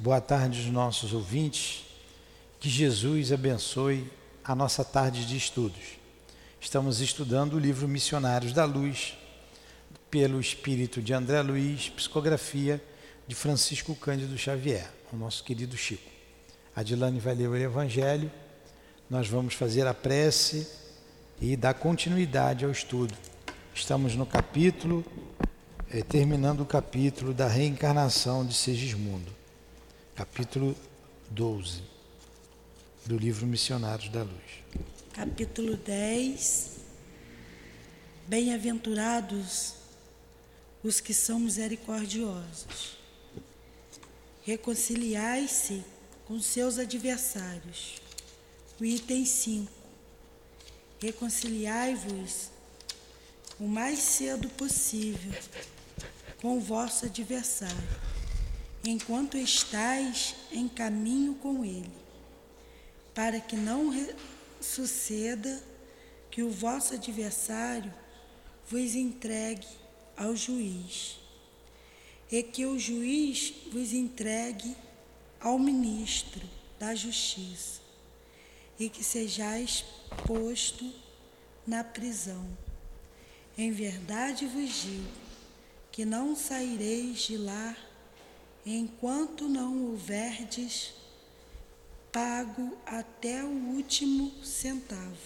Boa tarde aos nossos ouvintes. Que Jesus abençoe a nossa tarde de estudos. Estamos estudando o livro Missionários da Luz, pelo espírito de André Luiz, psicografia de Francisco Cândido Xavier, o nosso querido Chico. A Dilane vai ler o Evangelho, nós vamos fazer a prece e dar continuidade ao estudo. Estamos no capítulo, eh, terminando o capítulo da reencarnação de Segismundo capítulo 12 do livro Missionários da Luz. Capítulo 10. Bem-aventurados os que são misericordiosos. Reconciliai-se com seus adversários. O item 5. Reconciliai-vos o mais cedo possível com o vosso adversário enquanto estais em caminho com ele, para que não suceda que o vosso adversário vos entregue ao juiz, e que o juiz vos entregue ao ministro da justiça, e que sejais posto na prisão. Em verdade vos digo que não saireis de lá enquanto não houverdes pago até o último centavo.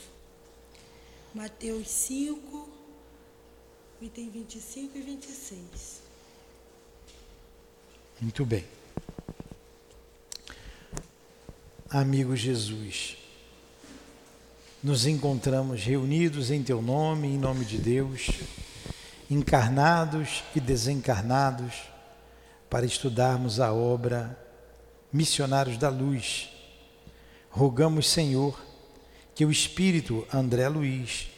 Mateus 5, item 25 e 26. Muito bem. Amigo Jesus, nos encontramos reunidos em Teu nome, em nome de Deus, encarnados e desencarnados para estudarmos a obra Missionários da Luz. Rogamos, Senhor, que o Espírito André Luiz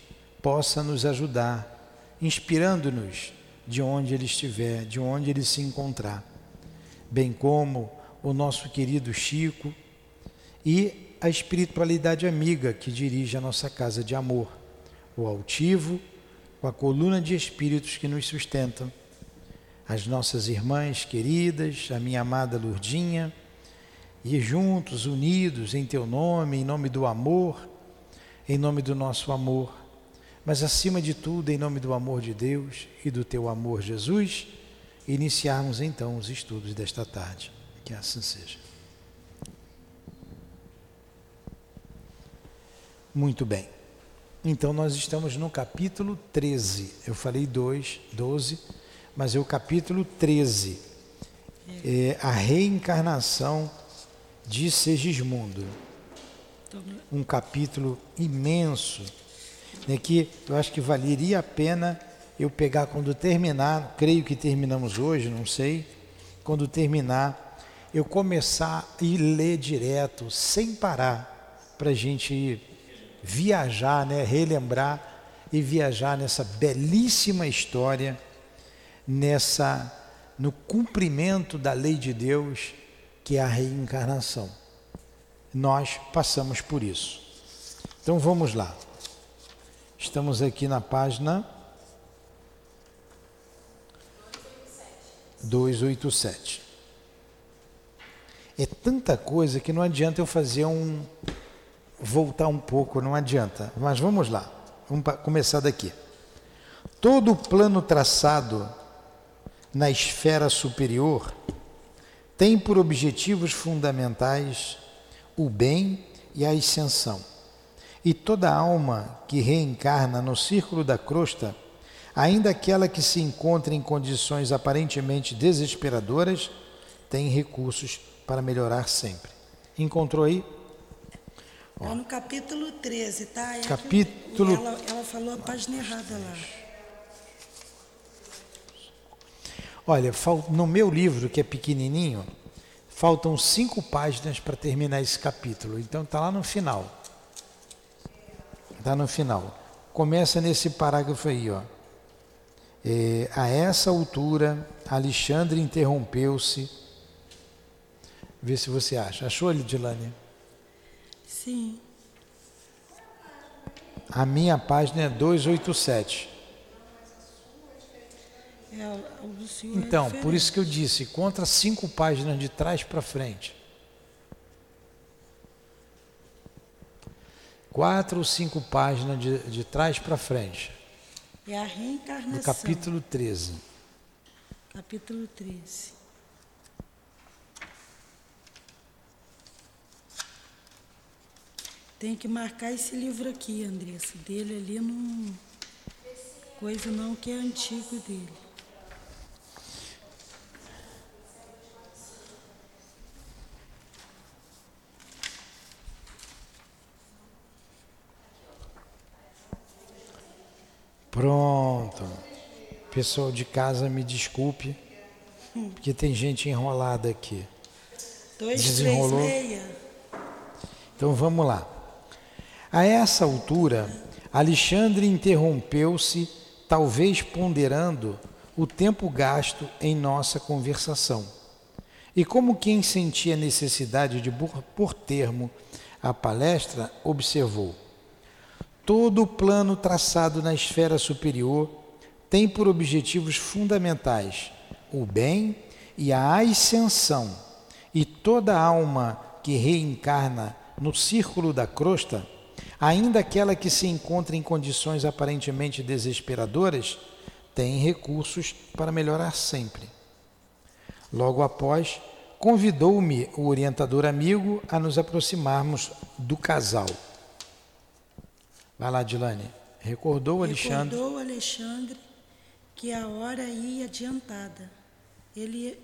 possa nos ajudar, inspirando-nos de onde ele estiver, de onde ele se encontrar, bem como o nosso querido Chico e a espiritualidade amiga que dirige a nossa casa de amor, o altivo, com a coluna de espíritos que nos sustentam as nossas irmãs queridas, a minha amada Lurdinha, e juntos, unidos em Teu nome, em nome do amor, em nome do nosso amor, mas acima de tudo, em nome do amor de Deus e do Teu amor, Jesus, iniciarmos então os estudos desta tarde. Que assim seja. Muito bem. Então nós estamos no capítulo 13. Eu falei 2, 12 mas é o capítulo 13, é a reencarnação de Segismundo. Um capítulo imenso, né, que eu acho que valeria a pena eu pegar quando terminar, creio que terminamos hoje, não sei, quando terminar, eu começar e ler direto, sem parar, para a gente viajar, né, relembrar e viajar nessa belíssima história nessa no cumprimento da lei de Deus, que é a reencarnação. Nós passamos por isso. Então vamos lá. Estamos aqui na página 287. É tanta coisa que não adianta eu fazer um voltar um pouco, não adianta. Mas vamos lá. Vamos começar daqui. Todo o plano traçado na esfera superior tem por objetivos fundamentais o bem e a ascensão. E toda alma que reencarna no círculo da crosta, ainda aquela que se encontra em condições aparentemente desesperadoras, tem recursos para melhorar sempre. Encontrou aí? Ó. no capítulo 13, tá? É capítulo. Ela, ela falou a página errada lá. Olha, no meu livro, que é pequenininho, faltam cinco páginas para terminar esse capítulo. Então está lá no final. Está no final. Começa nesse parágrafo aí, ó. É, a essa altura, Alexandre interrompeu-se. Vê se você acha. Achou, Lidilane? Sim. A minha página é 287. É, do é Então, por isso que eu disse, contra cinco páginas de trás para frente. Quatro ou cinco páginas de, de trás para frente, É a reencarnação. no capítulo 13. Capítulo 13. Tem que marcar esse livro aqui, Andressa. Dele ali não. Coisa não que é antigo dele. Pronto. Pessoal de casa, me desculpe, porque tem gente enrolada aqui. Dois, Desenrolou. três, meia. Então vamos lá. A essa altura, Alexandre interrompeu-se, talvez ponderando o tempo gasto em nossa conversação. E como quem sentia necessidade de por por termo a palestra, observou: Todo o plano traçado na esfera superior tem por objetivos fundamentais o bem e a ascensão, e toda alma que reencarna no círculo da crosta, ainda aquela que se encontra em condições aparentemente desesperadoras, tem recursos para melhorar sempre. Logo após, convidou-me o orientador amigo a nos aproximarmos do casal. Vai lá, Dilane. Recordou Alexandre? Recordou Alexandre que a hora ia adiantada. Ele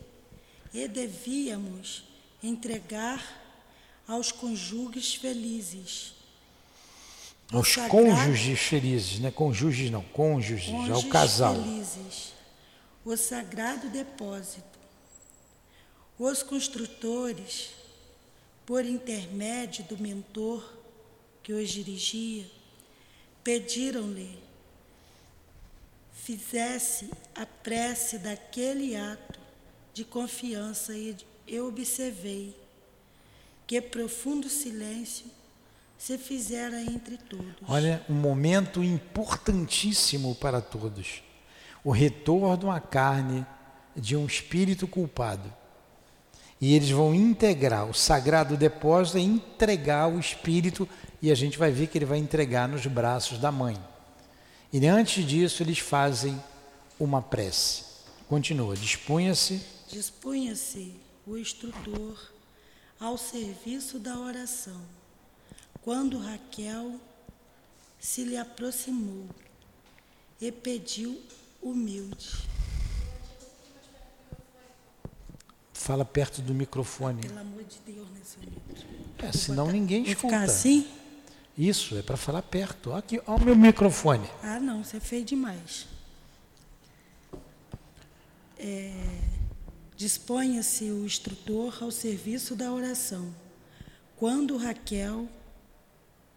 e devíamos entregar aos cônjuges felizes. Aos sagrado- cônjuges felizes, né? Cônjuges não, cônjuges, ao cônjuges casal. felizes, o sagrado depósito. Os construtores, por intermédio do mentor que os dirigia, pediram-lhe fizesse a prece daquele ato de confiança e eu observei que profundo silêncio se fizera entre todos. Olha, um momento importantíssimo para todos. O retorno à carne de um espírito culpado. E eles vão integrar o sagrado depósito e entregar o espírito, e a gente vai ver que ele vai entregar nos braços da mãe. E antes disso, eles fazem uma prece. Continua, dispunha-se Dispunha-se o instrutor ao serviço da oração, quando Raquel se lhe aproximou e pediu humilde. Fala perto do microfone. Pelo amor de Deus, nesse livro. É, senão ninguém escuta. ficar assim? Isso, é para falar perto. Ó, Aqui, ó o meu microfone. Ah, não, você fez demais. É, Disponha-se o instrutor ao serviço da oração. Quando Raquel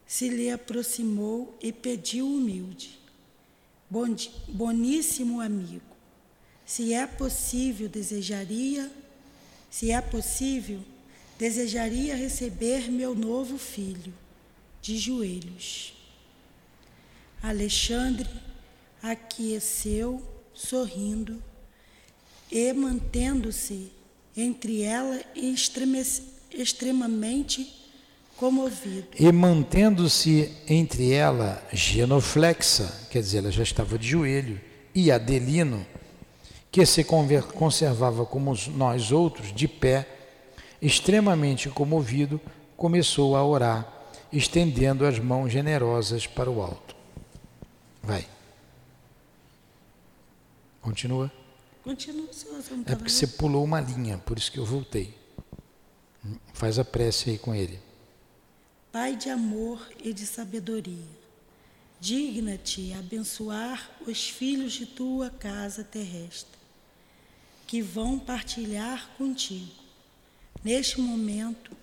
se lhe aproximou e pediu humilde: "Bondi- Boníssimo amigo, se é possível, desejaria, se é possível, desejaria receber meu novo filho de joelhos. Alexandre aqueceu, sorrindo, e mantendo-se entre ela e extremamente comovido. E mantendo-se entre ela genoflexa, quer dizer, ela já estava de joelho, e Adelino, que se conservava como nós outros, de pé, extremamente comovido, começou a orar, estendendo as mãos generosas para o alto. Vai. Continua. Continua, senhor, você não É porque você pulou uma linha, por isso que eu voltei. Faz a prece aí com ele. Pai de amor e de sabedoria, digna-te abençoar os filhos de tua casa terrestre, que vão partilhar contigo, neste momento,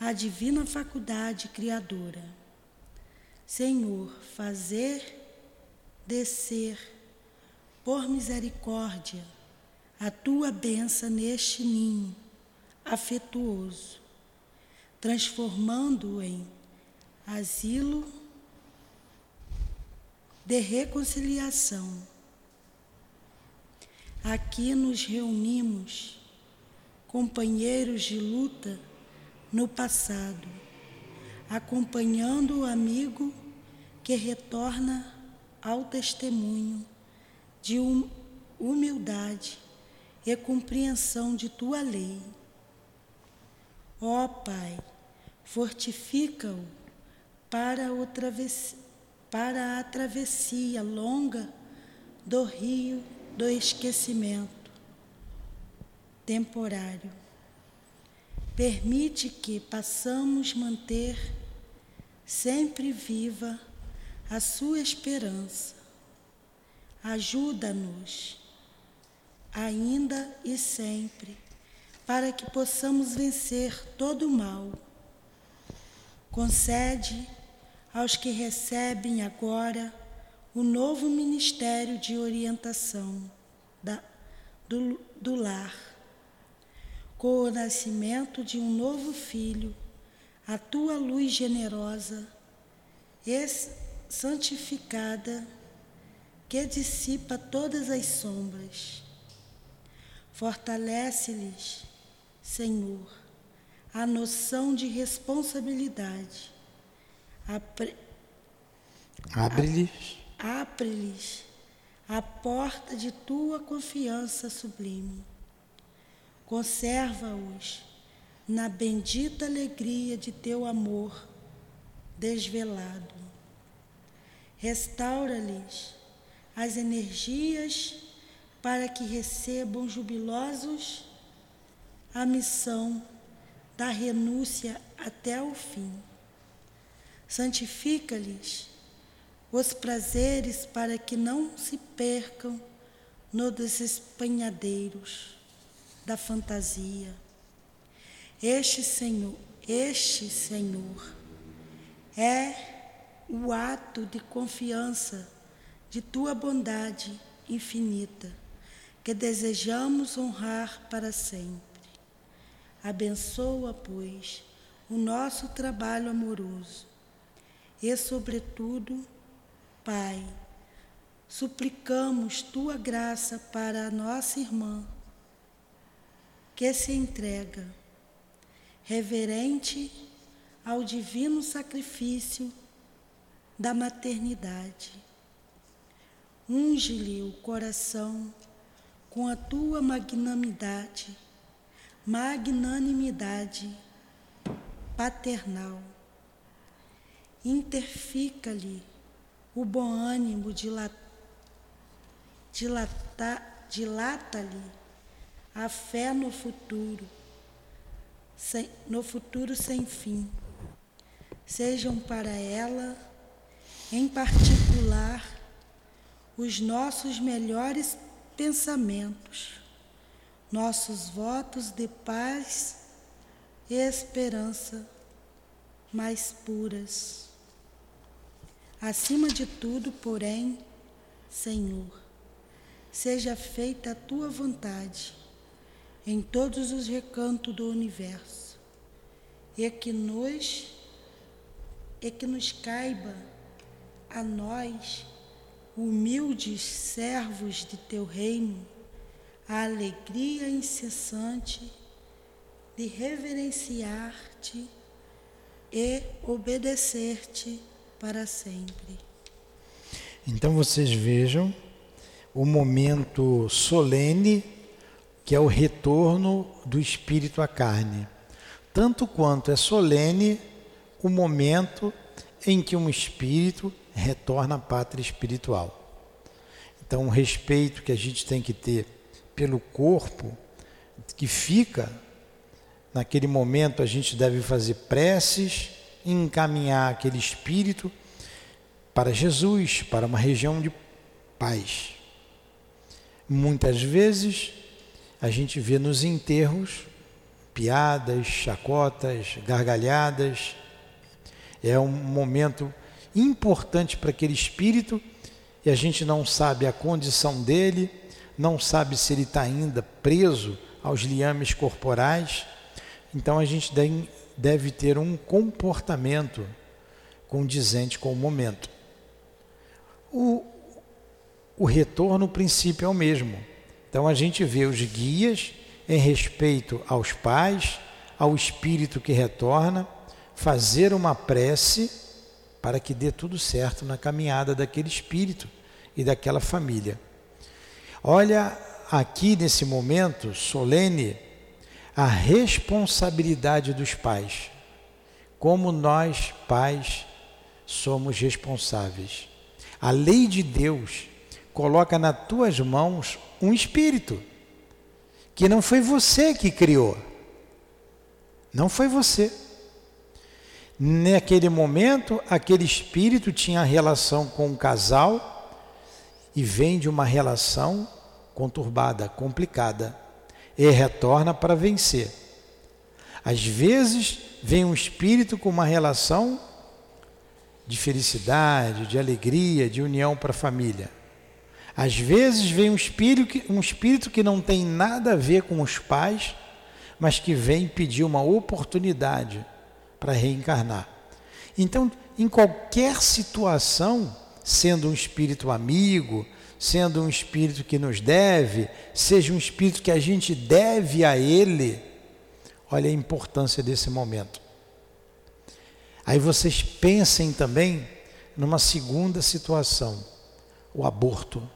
a divina faculdade criadora. Senhor, fazer descer, por misericórdia, a tua benção neste ninho afetuoso transformando-o em asilo de reconciliação. aqui nos reunimos, companheiros de luta no passado, acompanhando o amigo que retorna ao testemunho de hum, humildade e compreensão de tua lei. Ó Pai, fortifica-o para, para a travessia longa do rio do esquecimento temporário. Permite que possamos manter sempre viva a sua esperança. Ajuda-nos, ainda e sempre, para que possamos vencer todo o mal. Concede aos que recebem agora o novo ministério de orientação da, do, do lar, com o nascimento de um novo filho, a tua luz generosa santificada que dissipa todas as sombras. Fortalece-lhes, Senhor, a noção de responsabilidade. Abre-lhes Abre-lhes a porta de tua confiança sublime. Conserva-os na bendita alegria de teu amor desvelado. Restaura-lhes as energias para que recebam jubilosos a missão da renúncia até o fim. Santifica-lhes os prazeres para que não se percam nos desespanhadeiros da fantasia. Este Senhor, este Senhor é o ato de confiança de tua bondade infinita que desejamos honrar para sempre. Abençoa, pois, o nosso trabalho amoroso e, sobretudo, Pai, suplicamos tua graça para a nossa irmã, que se entrega, reverente ao divino sacrifício da maternidade. Unge-lhe o coração com a tua magnanimidade, magnanimidade paternal. Interfica-lhe o bom ânimo dilata-lhe a fé no futuro, sem, no futuro sem fim. Sejam para ela, em particular, os nossos melhores pensamentos, nossos votos de paz e esperança mais puras. Acima de tudo, porém, Senhor, seja feita a tua vontade em todos os recantos do universo, e que nos e que nos caiba a nós, humildes servos de teu reino, a alegria incessante de reverenciar-te e obedecer-te para sempre. Então vocês vejam o momento solene que é o retorno do espírito à carne. Tanto quanto é solene o momento em que um espírito retorna à pátria espiritual. Então, o respeito que a gente tem que ter pelo corpo que fica naquele momento, a gente deve fazer preces encaminhar aquele espírito para Jesus, para uma região de paz. Muitas vezes a gente vê nos enterros piadas, chacotas, gargalhadas. É um momento importante para aquele espírito e a gente não sabe a condição dele, não sabe se ele está ainda preso aos liames corporais. Então a gente deve ter um comportamento condizente com o momento. O, o retorno, o princípio é o mesmo. Então a gente vê os guias em respeito aos pais, ao espírito que retorna, fazer uma prece para que dê tudo certo na caminhada daquele espírito e daquela família. Olha aqui nesse momento solene a responsabilidade dos pais. Como nós, pais, somos responsáveis. A lei de Deus coloca nas tuas mãos um espírito que não foi você que criou. Não foi você. Naquele momento, aquele espírito tinha relação com um casal e vem de uma relação conturbada, complicada, e retorna para vencer. Às vezes, vem um espírito com uma relação de felicidade, de alegria, de união para a família. Às vezes vem um espírito, que, um espírito que não tem nada a ver com os pais, mas que vem pedir uma oportunidade para reencarnar. Então, em qualquer situação, sendo um espírito amigo, sendo um espírito que nos deve, seja um espírito que a gente deve a ele, olha a importância desse momento. Aí vocês pensem também numa segunda situação: o aborto.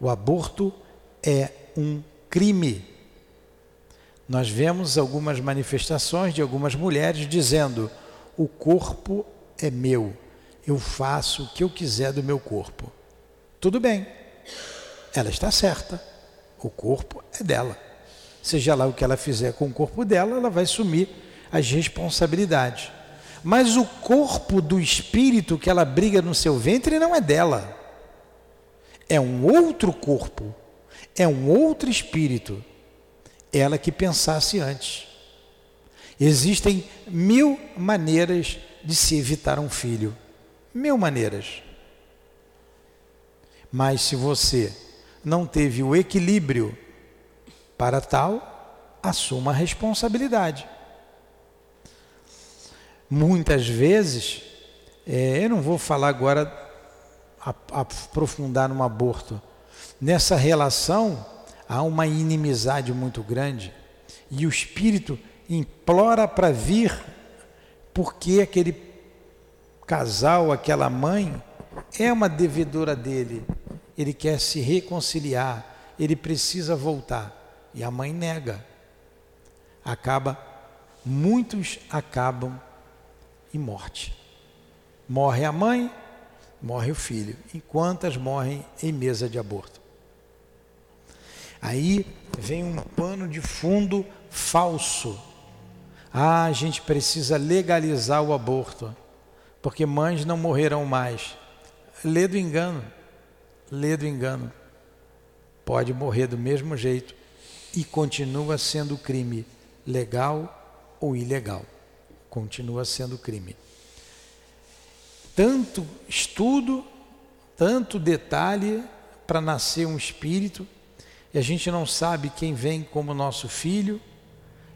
O aborto é um crime. Nós vemos algumas manifestações de algumas mulheres dizendo: o corpo é meu, eu faço o que eu quiser do meu corpo. Tudo bem, ela está certa, o corpo é dela. Seja lá o que ela fizer com o corpo dela, ela vai assumir as responsabilidades. Mas o corpo do espírito que ela briga no seu ventre não é dela. É um outro corpo, é um outro espírito. Ela que pensasse antes. Existem mil maneiras de se evitar um filho. Mil maneiras. Mas se você não teve o equilíbrio para tal, assuma a responsabilidade. Muitas vezes, é, eu não vou falar agora, aprofundar no aborto. Nessa relação há uma inimizade muito grande e o espírito implora para vir porque aquele casal, aquela mãe, é uma devedora dele. Ele quer se reconciliar, ele precisa voltar. E a mãe nega. Acaba, muitos acabam e morte. Morre a mãe, morre o filho. E quantas morrem em mesa de aborto? Aí vem um pano de fundo falso. Ah, a gente precisa legalizar o aborto, porque mães não morrerão mais. Lê do engano, lê do engano. Pode morrer do mesmo jeito e continua sendo crime legal ou ilegal continua sendo crime. Tanto estudo, tanto detalhe para nascer um espírito, e a gente não sabe quem vem como nosso filho,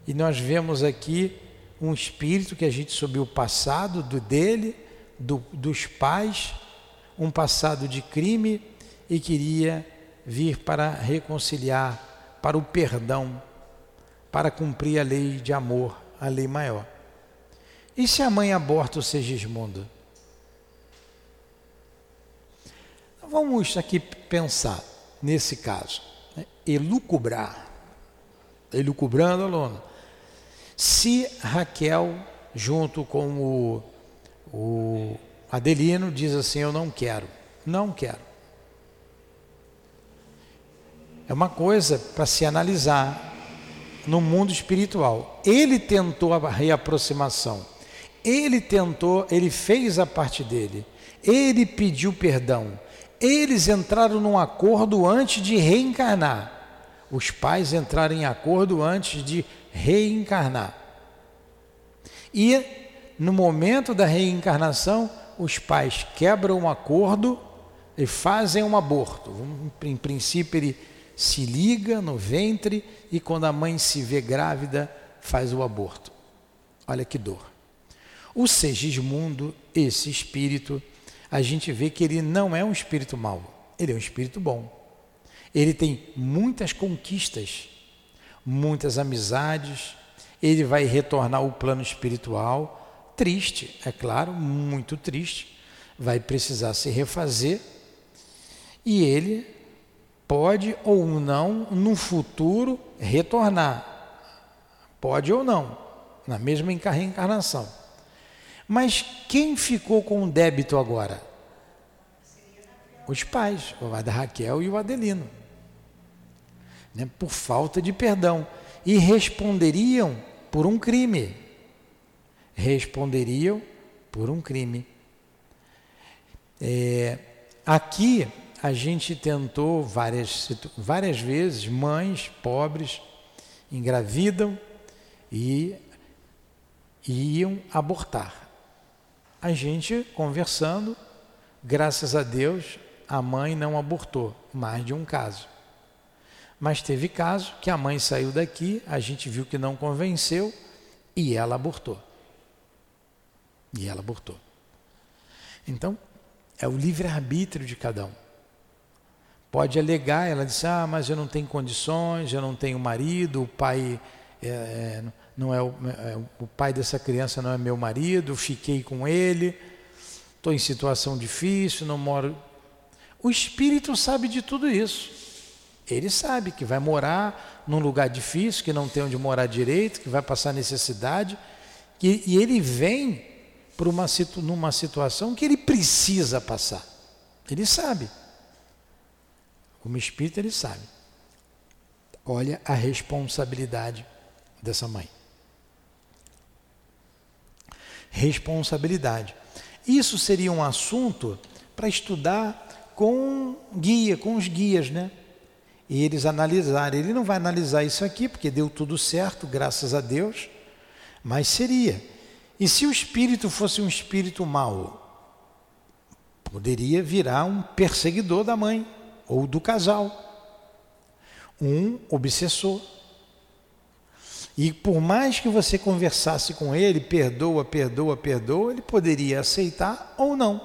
e nós vemos aqui um espírito que a gente soube o passado do dele, do, dos pais, um passado de crime e queria vir para reconciliar, para o perdão, para cumprir a lei de amor, a lei maior. E se a mãe aborta o Segismundo? Vamos aqui pensar nesse caso. Né? Elucubrar. Elucubrando, aluno. Se Raquel, junto com o, o Adelino, diz assim: Eu não quero. Não quero. É uma coisa para se analisar no mundo espiritual. Ele tentou a reaproximação ele tentou, ele fez a parte dele. Ele pediu perdão. Eles entraram num acordo antes de reencarnar. Os pais entraram em acordo antes de reencarnar. E no momento da reencarnação, os pais quebram um acordo e fazem um aborto. Em princípio, ele se liga no ventre e quando a mãe se vê grávida, faz o aborto. Olha que dor. O Segismundo, esse espírito, a gente vê que ele não é um espírito mau, ele é um espírito bom. Ele tem muitas conquistas, muitas amizades, ele vai retornar ao plano espiritual, triste, é claro, muito triste, vai precisar se refazer e ele pode ou não, no futuro, retornar. Pode ou não, na mesma reencarnação. Mas quem ficou com o débito agora? Os pais, o da Raquel e o Adelino. Né? Por falta de perdão. E responderiam por um crime. Responderiam por um crime. É, aqui a gente tentou várias, várias vezes, mães pobres engravidam e, e iam abortar. A gente conversando, graças a Deus, a mãe não abortou, mais de um caso. Mas teve caso que a mãe saiu daqui, a gente viu que não convenceu e ela abortou. E ela abortou. Então, é o livre-arbítrio de cada um. Pode alegar, ela disse: Ah, mas eu não tenho condições, eu não tenho marido, o pai é, não é o, é, o pai dessa criança não é meu marido, fiquei com ele, estou em situação difícil, não moro. O espírito sabe de tudo isso. Ele sabe que vai morar num lugar difícil, que não tem onde morar direito, que vai passar necessidade, e, e ele vem por uma, numa situação que ele precisa passar. Ele sabe. Como espírito, ele sabe. Olha a responsabilidade dessa mãe. Responsabilidade. Isso seria um assunto para estudar com guia, com os guias, né? E eles analisarem. Ele não vai analisar isso aqui, porque deu tudo certo, graças a Deus, mas seria. E se o espírito fosse um espírito mau? Poderia virar um perseguidor da mãe ou do casal. Um obsessor. E por mais que você conversasse com ele, perdoa, perdoa, perdoa, ele poderia aceitar ou não.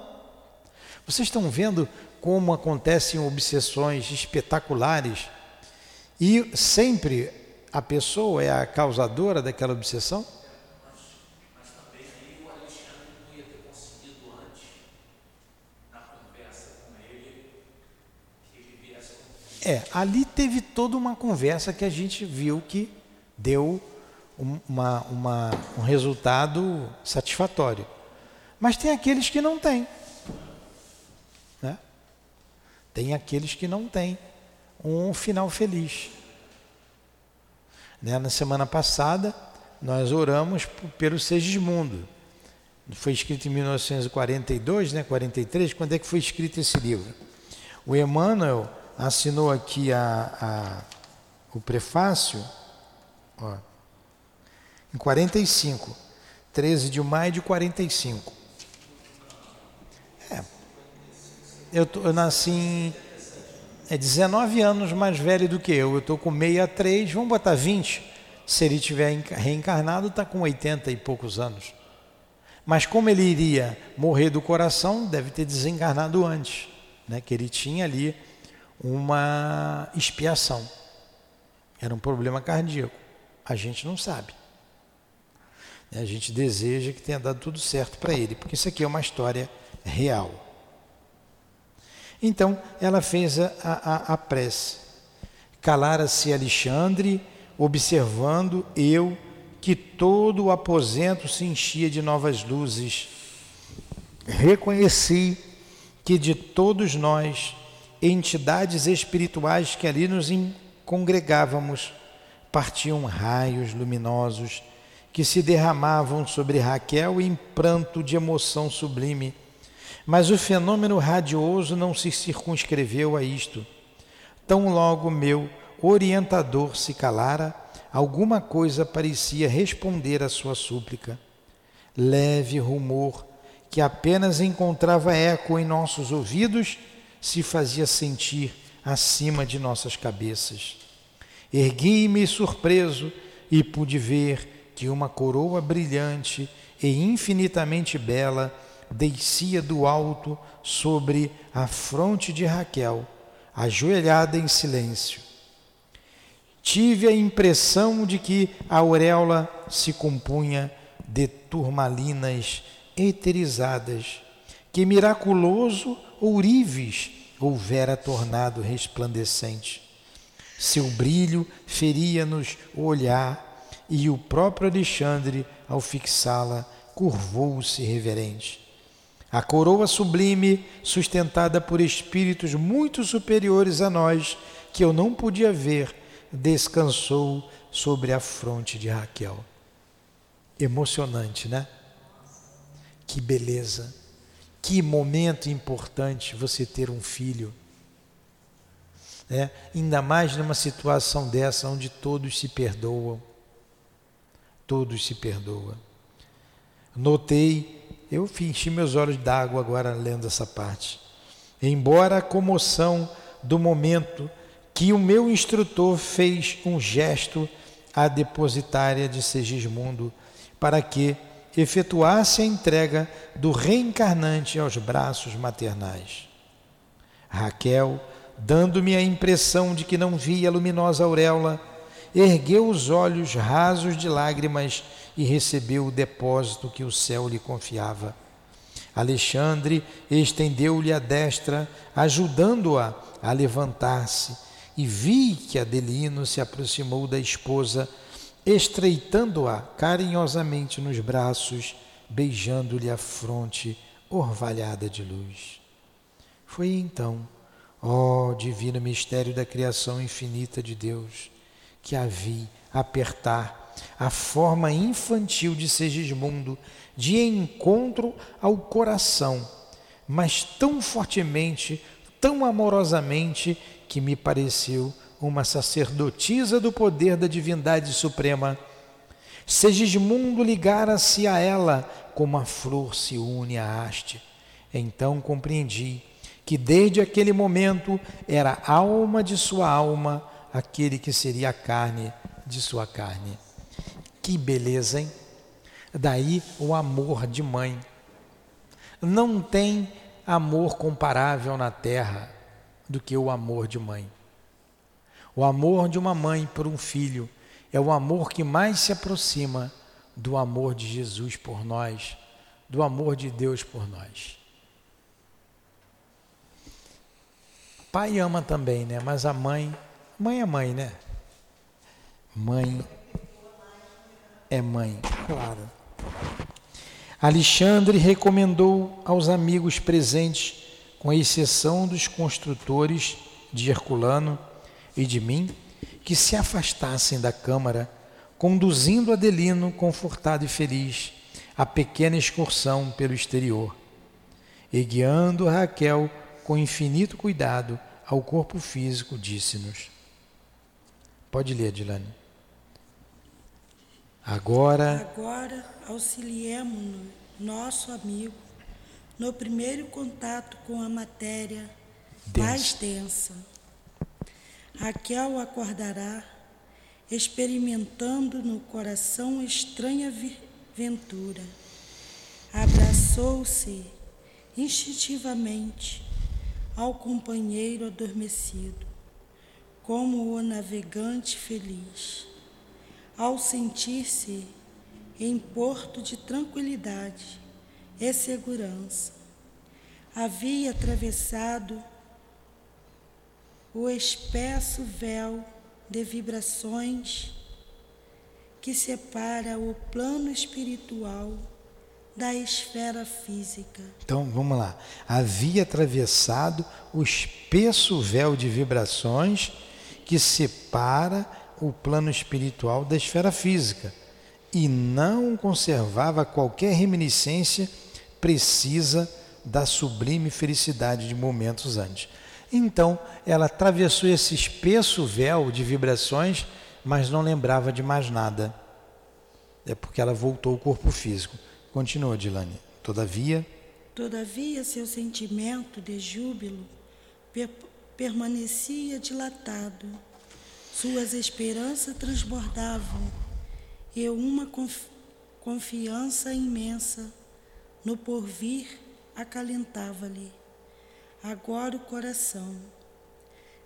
Vocês estão vendo como acontecem obsessões espetaculares e sempre a pessoa é a causadora daquela obsessão? É, ali teve toda uma conversa que a gente viu que deu uma, uma, um resultado satisfatório. Mas tem aqueles que não têm. Né? Tem aqueles que não têm um final feliz. Né? Na semana passada, nós oramos pelo Segismundo. Foi escrito em 1942, né? 43. Quando é que foi escrito esse livro? O Emmanuel assinou aqui a, a, o prefácio, ó, em 45, 13 de maio de 45. É, eu, eu nasci em, é 19 anos mais velho do que eu, eu estou com 63, vamos botar 20. Se ele tiver reencarnado, está com 80 e poucos anos. Mas como ele iria morrer do coração, deve ter desencarnado antes, né? que ele tinha ali uma expiação. Era um problema cardíaco. A gente não sabe. A gente deseja que tenha dado tudo certo para ele, porque isso aqui é uma história real. Então, ela fez a, a, a prece. Calara-se Alexandre, observando eu que todo o aposento se enchia de novas luzes. Reconheci que de todos nós entidades espirituais que ali nos congregávamos, partiam raios luminosos que se derramavam sobre Raquel em pranto de emoção sublime. Mas o fenômeno radioso não se circunscreveu a isto. Tão logo meu orientador se calara, alguma coisa parecia responder à sua súplica. Leve rumor que apenas encontrava eco em nossos ouvidos se fazia sentir acima de nossas cabeças. Ergui-me surpreso e pude ver que uma coroa brilhante e infinitamente bela descia do alto sobre a fronte de Raquel, ajoelhada em silêncio. Tive a impressão de que a auréola se compunha de turmalinas eterizadas, que miraculoso ourives houvera tornado resplandecente. Seu brilho feria-nos o olhar e o próprio Alexandre, ao fixá-la, curvou-se reverente. A coroa sublime, sustentada por espíritos muito superiores a nós, que eu não podia ver, descansou sobre a fronte de Raquel. Emocionante, né? Que beleza. Que momento importante você ter um filho. É, ainda mais numa situação dessa onde todos se perdoam. Todos se perdoam. Notei, eu enchi meus olhos d'água agora lendo essa parte. Embora a comoção do momento que o meu instrutor fez um gesto à depositária de Segismundo para que efetuasse a entrega do reencarnante aos braços maternais. Raquel, dando-me a impressão de que não via a luminosa auréola, ergueu os olhos rasos de lágrimas e recebeu o depósito que o céu lhe confiava. Alexandre estendeu-lhe a destra, ajudando-a a, a levantar-se, e vi que Adelino se aproximou da esposa, estreitando-a carinhosamente nos braços, beijando-lhe a fronte orvalhada de luz. Foi então, ó divino mistério da criação infinita de Deus, que a vi apertar a forma infantil de Segismundo de encontro ao coração, mas tão fortemente, tão amorosamente, que me pareceu uma sacerdotisa do poder da divindade suprema. Segismundo ligara-se a ela como a flor se une à haste. Então compreendi que desde aquele momento era alma de sua alma aquele que seria a carne de sua carne. Que beleza, hein? Daí o amor de mãe. Não tem amor comparável na terra do que o amor de mãe. O amor de uma mãe por um filho é o amor que mais se aproxima do amor de Jesus por nós, do amor de Deus por nós. Pai ama também, né? Mas a mãe, mãe é mãe, né? Mãe é mãe, claro. Alexandre recomendou aos amigos presentes, com exceção dos construtores de Herculano e de mim, que se afastassem da câmara, conduzindo Adelino, confortado e feliz, a pequena excursão pelo exterior, e guiando Raquel com infinito cuidado ao corpo físico, disse-nos. Pode ler, Dilane. Agora. Agora auxiliemos nosso amigo no primeiro contato com a matéria densa. mais densa. Raquel acordará, experimentando no coração estranha ventura. Abraçou-se instintivamente ao companheiro adormecido, como o navegante feliz ao sentir-se em porto de tranquilidade e segurança. Havia atravessado o espesso véu de vibrações que separa o plano espiritual da esfera física. Então vamos lá. Havia atravessado o espesso véu de vibrações que separa o plano espiritual da esfera física e não conservava qualquer reminiscência precisa da sublime felicidade de momentos antes. Então, ela atravessou esse espesso véu de vibrações, mas não lembrava de mais nada. É porque ela voltou ao corpo físico. Continua, Dilane. Todavia. Todavia, seu sentimento de júbilo per permanecia dilatado suas esperanças transbordavam e uma confiança imensa no porvir acalentava-lhe agora o coração.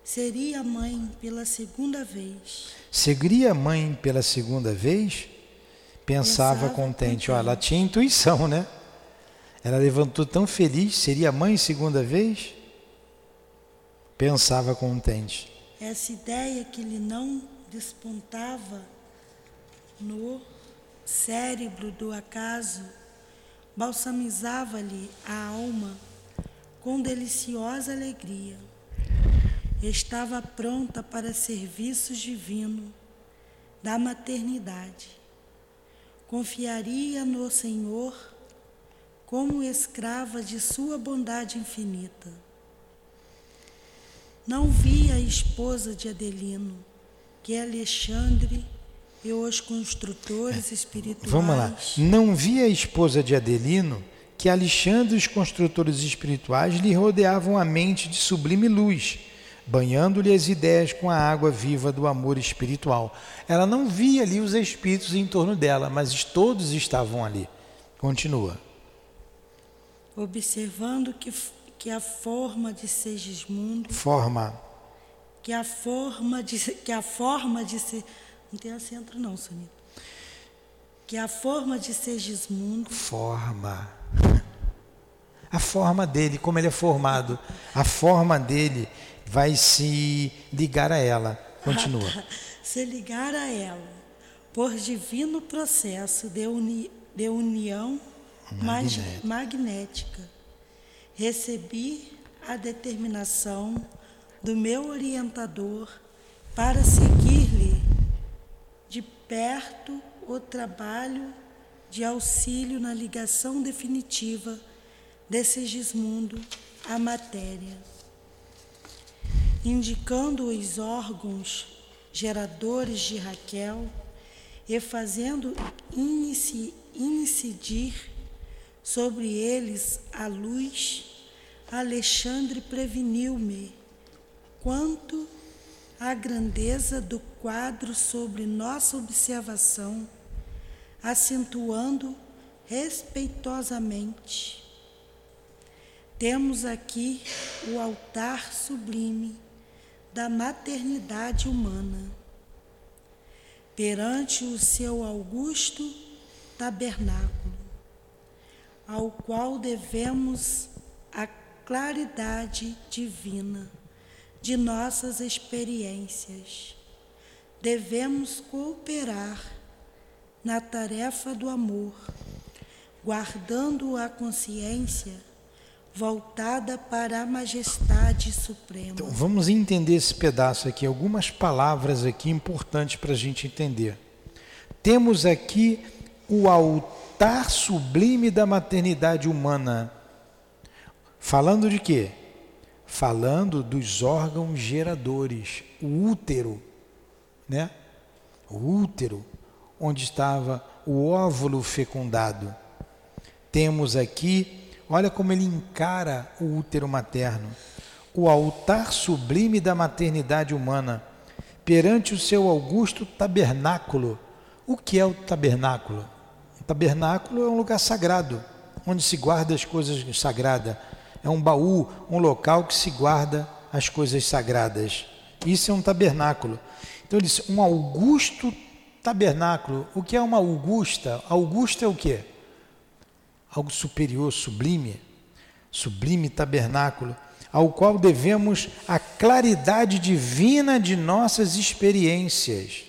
seria mãe pela segunda vez. Seria mãe pela segunda vez? Pensava, Pensava contente. Ó, ela tinha intuição, né? Ela levantou tão feliz, seria mãe segunda vez? Pensava contente. Essa ideia que lhe não despontava no cérebro do acaso balsamizava-lhe a alma com deliciosa alegria. Estava pronta para serviço divino da maternidade. Confiaria no Senhor como escrava de sua bondade infinita. Não via a esposa de Adelino, que Alexandre e os construtores espirituais. Vamos lá. Não via a esposa de Adelino que Alexandre e os construtores espirituais lhe rodeavam a mente de sublime luz, banhando-lhe as ideias com a água viva do amor espiritual. Ela não via ali os espíritos em torno dela, mas todos estavam ali. Continua. observando que, que a forma de Segismundo, Forma. que a forma de que a forma de ser, não tem acento não, Sonito. Que a forma de Segismundo Forma. A forma dele, como ele é formado, a forma dele vai se ligar a ela. Continua. se ligar a ela por divino processo de, uni, de união Magnética. magnética. Recebi a determinação do meu orientador para seguir-lhe de perto o trabalho de auxílio na ligação definitiva de Sigismundo à matéria indicando os órgãos geradores de Raquel e fazendo incidir sobre eles a luz, Alexandre preveniu-me quanto à grandeza do quadro sobre nossa observação, acentuando respeitosamente. Temos aqui o altar sublime da maternidade humana. Perante o seu augusto tabernáculo, ao qual devemos a claridade divina de nossas experiências. Devemos cooperar na tarefa do amor, guardando a consciência voltada para a majestade suprema. Então, vamos entender esse pedaço aqui, algumas palavras aqui importantes para a gente entender. Temos aqui o altar sublime da maternidade humana. Falando de quê? Falando dos órgãos geradores, o útero, né? O útero, onde estava o óvulo fecundado. Temos aqui, olha como ele encara o útero materno o altar sublime da maternidade humana, perante o seu augusto tabernáculo. O que é o tabernáculo? O tabernáculo é um lugar sagrado, onde se guarda as coisas sagradas. É um baú, um local que se guarda as coisas sagradas. Isso é um tabernáculo. Então ele disse, um augusto tabernáculo. O que é uma augusta? Augusta é o quê? Algo superior, sublime. Sublime tabernáculo ao qual devemos a claridade divina de nossas experiências.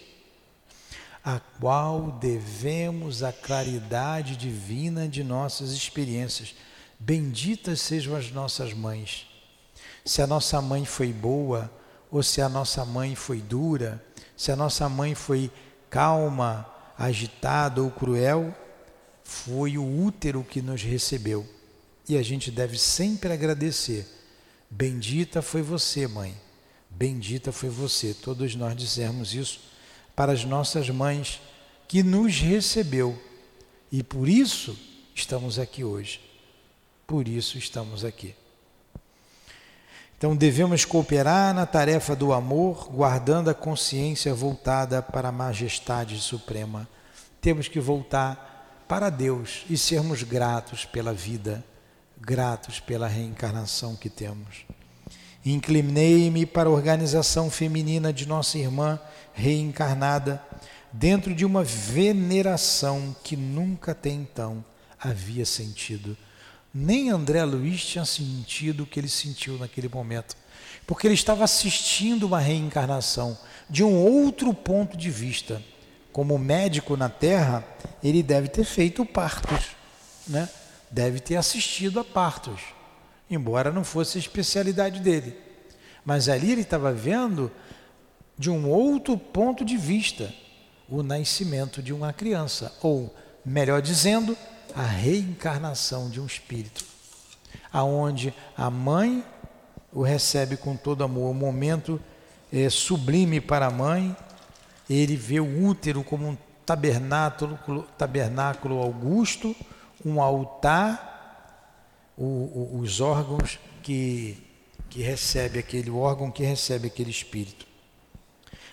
A qual devemos a claridade divina de nossas experiências. Benditas sejam as nossas mães. Se a nossa mãe foi boa, ou se a nossa mãe foi dura, se a nossa mãe foi calma, agitada ou cruel, foi o útero que nos recebeu. E a gente deve sempre agradecer. Bendita foi você, mãe. Bendita foi você. Todos nós dissemos isso para as nossas mães que nos recebeu. E por isso estamos aqui hoje. Por isso estamos aqui. Então devemos cooperar na tarefa do amor, guardando a consciência voltada para a majestade suprema. Temos que voltar para Deus e sermos gratos pela vida gratos pela reencarnação que temos. Inclinei-me para a organização feminina de nossa irmã reencarnada, dentro de uma veneração que nunca até então havia sentido. Nem André Luiz tinha sentido o que ele sentiu naquele momento, porque ele estava assistindo uma reencarnação de um outro ponto de vista. Como médico na Terra, ele deve ter feito partos, né? deve ter assistido a partos embora não fosse a especialidade dele. Mas ali ele estava vendo de um outro ponto de vista o nascimento de uma criança, ou, melhor dizendo, a reencarnação de um espírito, aonde a mãe o recebe com todo amor, um momento é, sublime para a mãe, ele vê o útero como um tabernáculo, tabernáculo augusto, um altar o, o, os órgãos que, que recebe aquele órgão que recebe aquele espírito.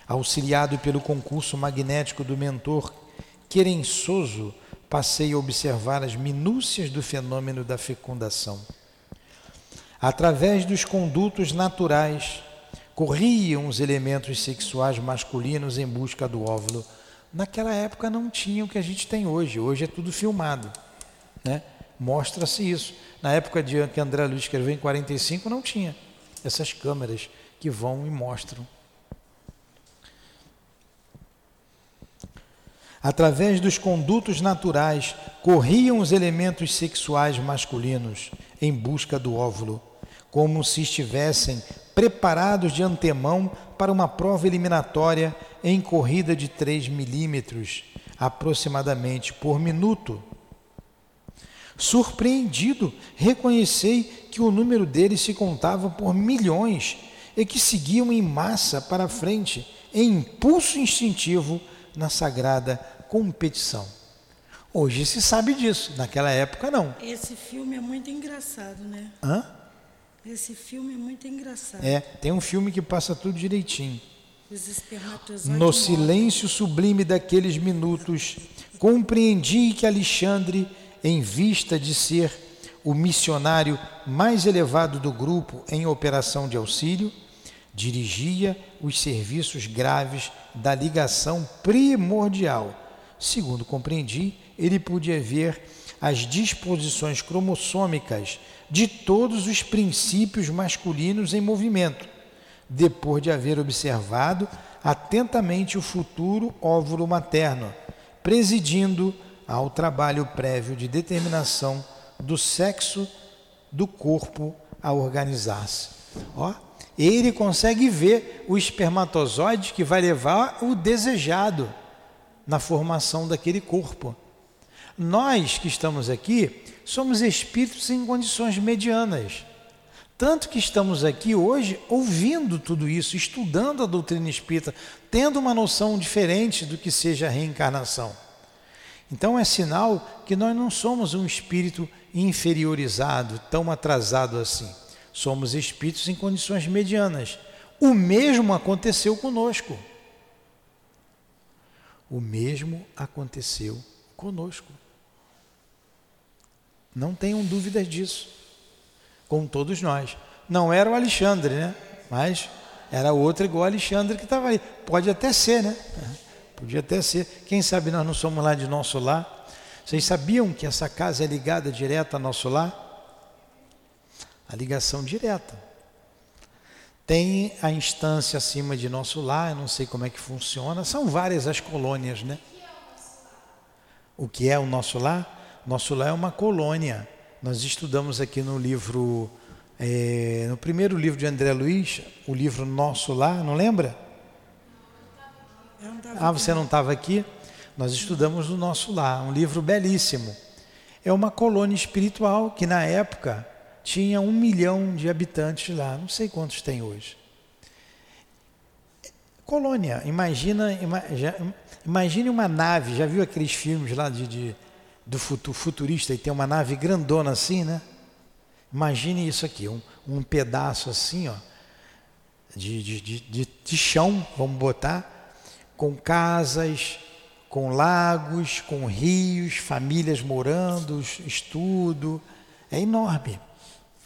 Auxiliado pelo concurso magnético do mentor querençoso, passei a observar as minúcias do fenômeno da fecundação. Através dos condutos naturais, corriam os elementos sexuais masculinos em busca do óvulo. Naquela época não tinha o que a gente tem hoje, hoje é tudo filmado. Né? Mostra-se isso. Na época de que André Luiz escreveu em 45 não tinha essas câmeras que vão e mostram. Através dos condutos naturais corriam os elementos sexuais masculinos em busca do óvulo, como se estivessem preparados de antemão para uma prova eliminatória em corrida de 3 milímetros aproximadamente por minuto Surpreendido, reconheci que o número deles se contava por milhões e que seguiam em massa para frente, em impulso instintivo na sagrada competição. Hoje se sabe disso, naquela época não. Esse filme é muito engraçado, né? Hã? Esse filme é muito engraçado. É, tem um filme que passa tudo direitinho. No silêncio sublime daqueles minutos, compreendi que Alexandre em vista de ser o missionário mais elevado do grupo em operação de auxílio, dirigia os serviços graves da ligação primordial. Segundo compreendi, ele podia ver as disposições cromossômicas de todos os princípios masculinos em movimento, depois de haver observado atentamente o futuro óvulo materno, presidindo ao trabalho prévio de determinação do sexo do corpo a organizar-se. Ó, ele consegue ver o espermatozoide que vai levar o desejado na formação daquele corpo. Nós que estamos aqui somos espíritos em condições medianas. Tanto que estamos aqui hoje ouvindo tudo isso, estudando a doutrina espírita, tendo uma noção diferente do que seja a reencarnação. Então é sinal que nós não somos um espírito inferiorizado, tão atrasado assim. Somos espíritos em condições medianas. O mesmo aconteceu conosco. O mesmo aconteceu conosco. Não tenham dúvidas disso. Com todos nós. Não era o Alexandre, né? Mas era outro igual Alexandre que estava ali. Pode até ser, né? Podia até ser. Quem sabe nós não somos lá de nosso lar? Vocês sabiam que essa casa é ligada direto ao nosso lar? A ligação direta. Tem a instância acima de nosso lar, eu não sei como é que funciona. São várias as colônias, né? O que é o nosso lar? Nosso lar é uma colônia. Nós estudamos aqui no livro, é, no primeiro livro de André Luiz, o livro Nosso Lar, não lembra? Ah, você não estava aqui? Nós estudamos no nosso lar, um livro belíssimo. É uma colônia espiritual que na época tinha um milhão de habitantes lá, não sei quantos tem hoje. Colônia, imagina, imagine uma nave, já viu aqueles filmes lá de, de do futurista e tem uma nave grandona assim, né? Imagine isso aqui, um, um pedaço assim, ó, de, de, de, de chão, vamos botar, com casas, com lagos, com rios, famílias morando, estudo. É enorme,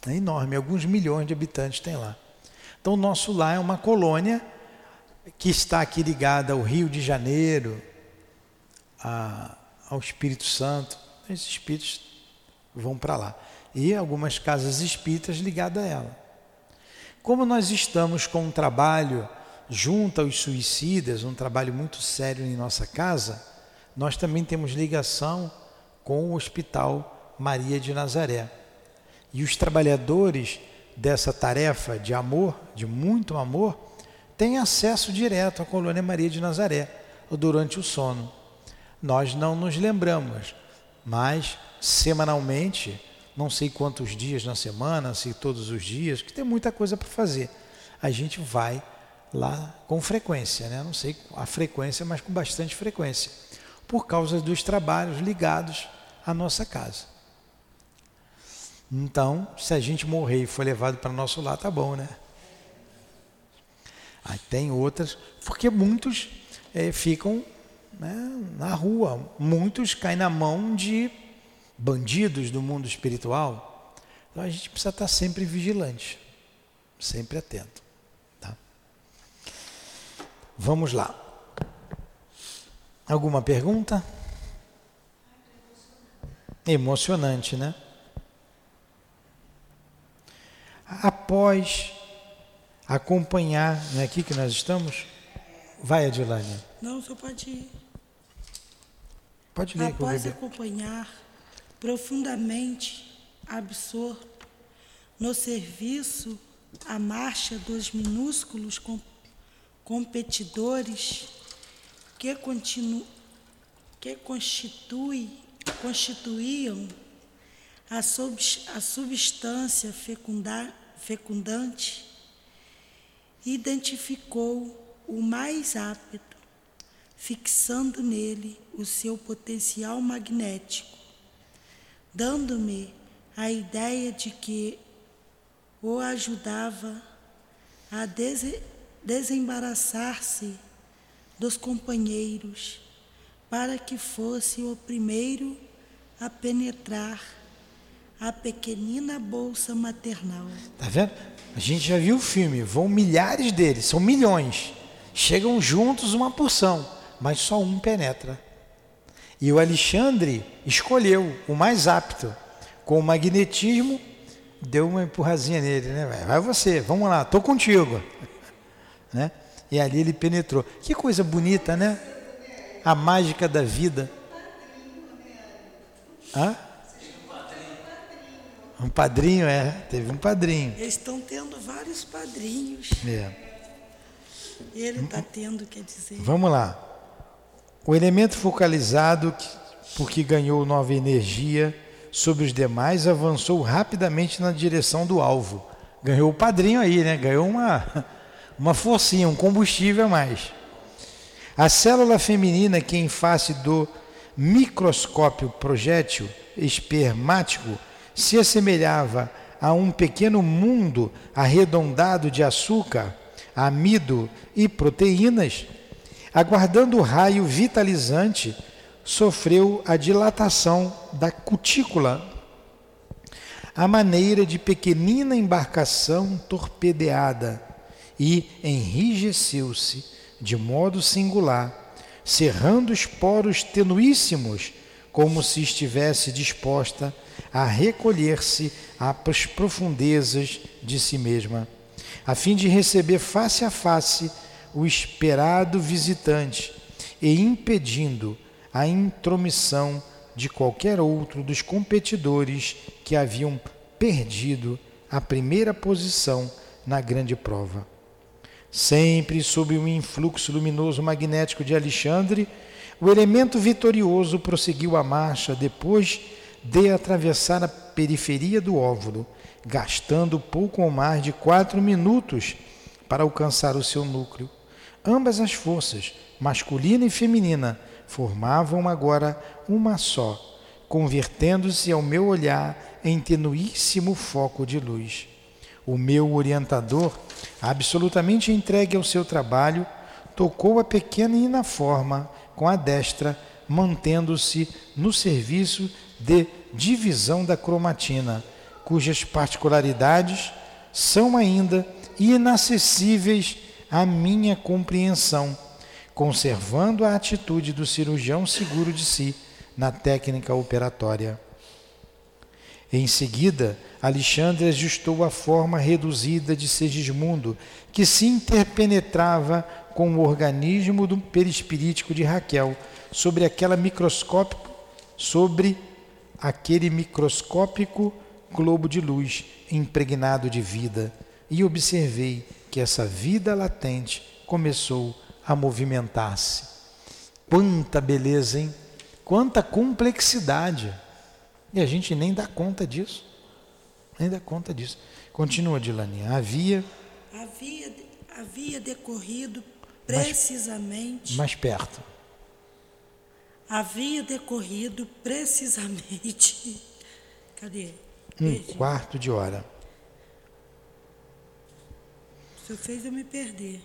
é enorme. Alguns milhões de habitantes tem lá. Então, nosso lar é uma colônia que está aqui ligada ao Rio de Janeiro, a, ao Espírito Santo. Esses espíritos vão para lá. E algumas casas espíritas ligadas a ela. Como nós estamos com um trabalho junto aos suicidas, um trabalho muito sério em nossa casa, nós também temos ligação com o Hospital Maria de Nazaré. E os trabalhadores dessa tarefa de amor, de muito amor, têm acesso direto à colônia Maria de Nazaré durante o sono. Nós não nos lembramos, mas semanalmente, não sei quantos dias na semana, se todos os dias, que tem muita coisa para fazer. A gente vai lá com frequência, né? não sei a frequência, mas com bastante frequência, por causa dos trabalhos ligados à nossa casa. Então, se a gente morrer e for levado para nosso lar, tá bom, né? Aí tem outras, porque muitos é, ficam né, na rua, muitos caem na mão de bandidos do mundo espiritual. Então a gente precisa estar sempre vigilante, sempre atento. Tá? Vamos lá. Alguma pergunta? Emocionante, né? após acompanhar, não é aqui que nós estamos? Vai, Adilane. Não, só pode ir. Pode ler. Após acompanhar profundamente absorto no serviço a marcha dos minúsculos com, competidores que, continu, que constitui, constituíam a, sub, a substância fecundar, fecundante, identificou o mais apto, fixando nele o seu potencial magnético, dando-me a ideia de que o ajudava a desembaraçar-se dos companheiros, para que fosse o primeiro a penetrar a pequenina bolsa maternal. Tá vendo? A gente já viu o filme, vão milhares deles, são milhões. Chegam juntos uma porção, mas só um penetra. E o Alexandre escolheu o mais apto. Com o magnetismo, deu uma empurrazinha nele, né? Vai você, vamos lá, tô contigo. Né? E ali ele penetrou. Que coisa bonita, né? A mágica da vida. Hã? Um padrinho, é. Teve um padrinho. Eles estão tendo vários padrinhos. É. Ele está tendo, quer dizer. Vamos lá. O elemento focalizado, porque ganhou nova energia sobre os demais, avançou rapidamente na direção do alvo. Ganhou o padrinho aí, né? Ganhou uma, uma forcinha, um combustível a mais. A célula feminina, que em face do microscópio projétil espermático se assemelhava a um pequeno mundo arredondado de açúcar, amido e proteínas, aguardando o raio vitalizante, sofreu a dilatação da cutícula, a maneira de pequenina embarcação torpedeada, e enrijeceu-se de modo singular, cerrando os poros tenuíssimos, como se estivesse disposta a recolher-se às profundezas de si mesma, a fim de receber face a face o esperado visitante e impedindo a intromissão de qualquer outro dos competidores que haviam perdido a primeira posição na grande prova. Sempre sob o influxo luminoso magnético de Alexandre, o elemento vitorioso prosseguiu a marcha depois de atravessar a periferia do óvulo, gastando pouco ou mais de quatro minutos para alcançar o seu núcleo. Ambas as forças, masculina e feminina, formavam agora uma só, convertendo-se ao meu olhar em tenuíssimo foco de luz. O meu orientador, absolutamente entregue ao seu trabalho, tocou a pequenina forma com a destra, mantendo-se no serviço de divisão da cromatina, cujas particularidades são ainda inacessíveis à minha compreensão, conservando a atitude do cirurgião seguro de si na técnica operatória. Em seguida, Alexandre ajustou a forma reduzida de Segismundo, que se interpenetrava com o organismo do perispirítico de Raquel, sobre aquela microscópico, sobre aquele microscópico globo de luz impregnado de vida, e observei que essa vida latente começou a movimentar-se. Quanta beleza, hein? Quanta complexidade! E a gente nem dá conta disso. Nem dá conta disso. Continua, Dilani. Havia. Havia, havia decorrido precisamente. Mais, mais perto. Havia decorrido precisamente. Cadê? Um Perdi. quarto de hora. O senhor fez eu me perder.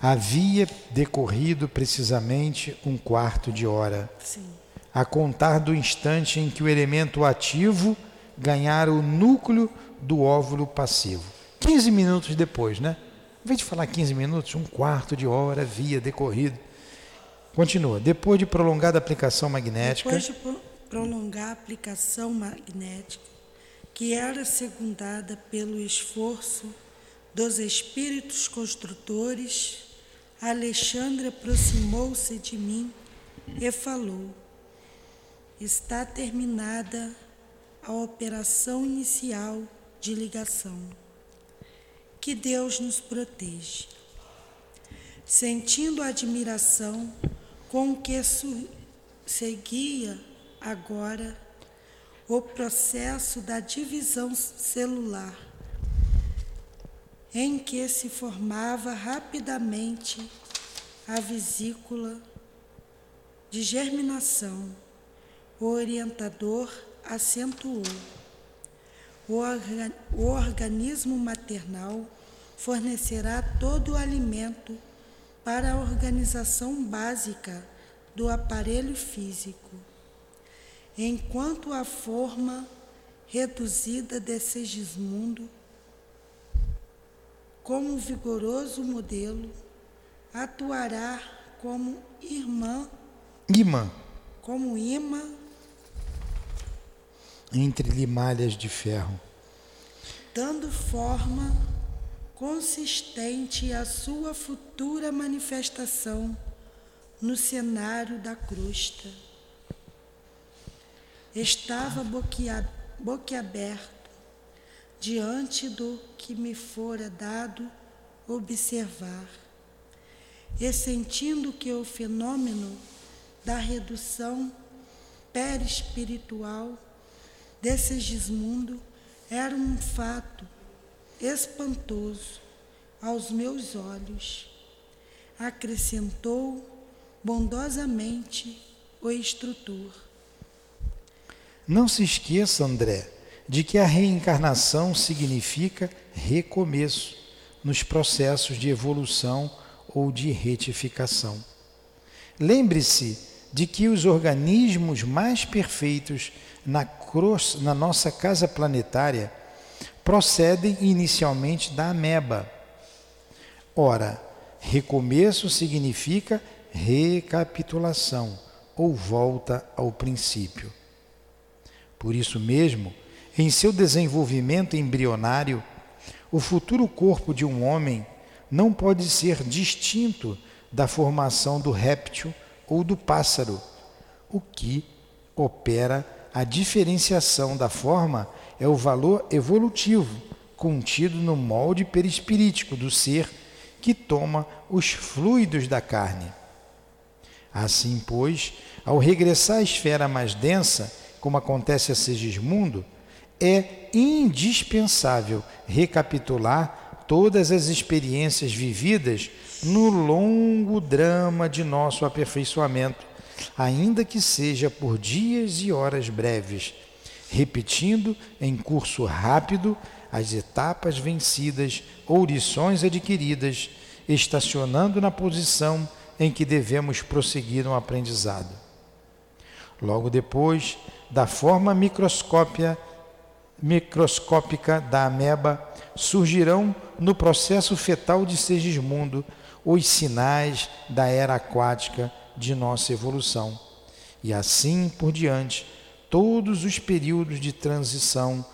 Havia decorrido precisamente um quarto de hora. Sim a contar do instante em que o elemento ativo ganhara o núcleo do óvulo passivo. 15 minutos depois, né? Em vez de falar 15 minutos, um quarto de hora havia decorrido. Continua. Depois de prolongada aplicação magnética. Depois de prolongar a aplicação magnética, que era secundada pelo esforço dos espíritos construtores, Alexandre aproximou-se de mim e falou: está terminada a operação inicial de ligação. Que Deus nos proteja. Sentindo a admiração com que seguia agora o processo da divisão celular, em que se formava rapidamente a vesícula de germinação o orientador acentuou. O, orga, o organismo maternal fornecerá todo o alimento para a organização básica do aparelho físico, enquanto a forma reduzida de Segismundo, como vigoroso modelo, atuará como irmã, imã, como imã entre limalhas de ferro, dando forma consistente à sua futura manifestação no cenário da crosta. Estava boquiaberto diante do que me fora dado observar, e sentindo que o fenômeno da redução perispiritual desse Gismundo era um fato espantoso aos meus olhos, acrescentou bondosamente o instrutor. Não se esqueça, André, de que a reencarnação significa recomeço nos processos de evolução ou de retificação. Lembre-se de que os organismos mais perfeitos na, cross, na nossa casa planetária procedem inicialmente da ameba. Ora, recomeço significa recapitulação ou volta ao princípio. Por isso mesmo, em seu desenvolvimento embrionário, o futuro corpo de um homem não pode ser distinto da formação do réptil ou do pássaro, o que opera a diferenciação da forma é o valor evolutivo contido no molde perispirítico do ser que toma os fluidos da carne. Assim, pois, ao regressar à esfera mais densa, como acontece a Segismundo, é indispensável recapitular todas as experiências vividas no longo drama de nosso aperfeiçoamento ainda que seja por dias e horas breves, repetindo em curso rápido as etapas vencidas ou lições adquiridas, estacionando na posição em que devemos prosseguir no aprendizado. Logo depois, da forma microscópica da ameba, surgirão no processo fetal de Segismundo os sinais da era aquática de nossa evolução. E assim por diante, todos os períodos de transição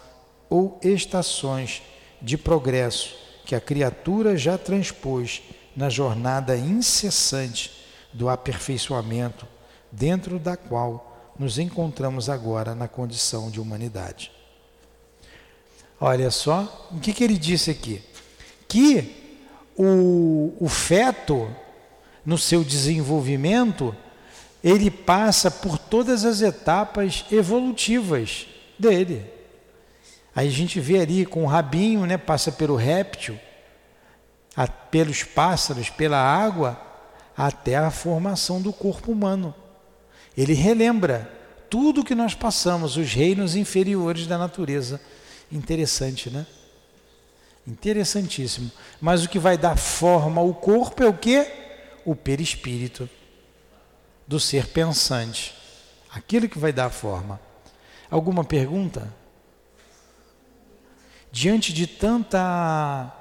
ou estações de progresso que a criatura já transpôs na jornada incessante do aperfeiçoamento, dentro da qual nos encontramos agora na condição de humanidade. Olha só, o que, que ele disse aqui? Que o, o feto, no seu desenvolvimento, ele passa por todas as etapas evolutivas dele. Aí a gente vê ali com o rabinho, né, passa pelo réptil, a, pelos pássaros, pela água, até a formação do corpo humano. Ele relembra tudo que nós passamos, os reinos inferiores da natureza. Interessante, né? Interessantíssimo. Mas o que vai dar forma ao corpo é o que? O perispírito do ser pensante. Aquilo que vai dar forma. Alguma pergunta? Diante de tanta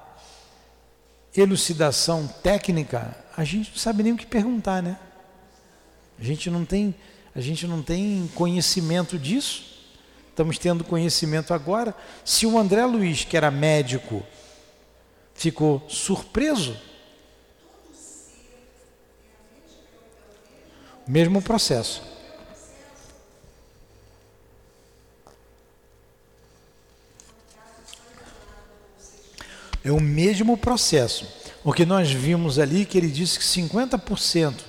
elucidação técnica, a gente não sabe nem o que perguntar, né? A gente não tem, a gente não tem conhecimento disso. Estamos tendo conhecimento agora. Se o André Luiz, que era médico, ficou surpreso, mesmo processo. É o mesmo processo. O que nós vimos ali, que ele disse que 50%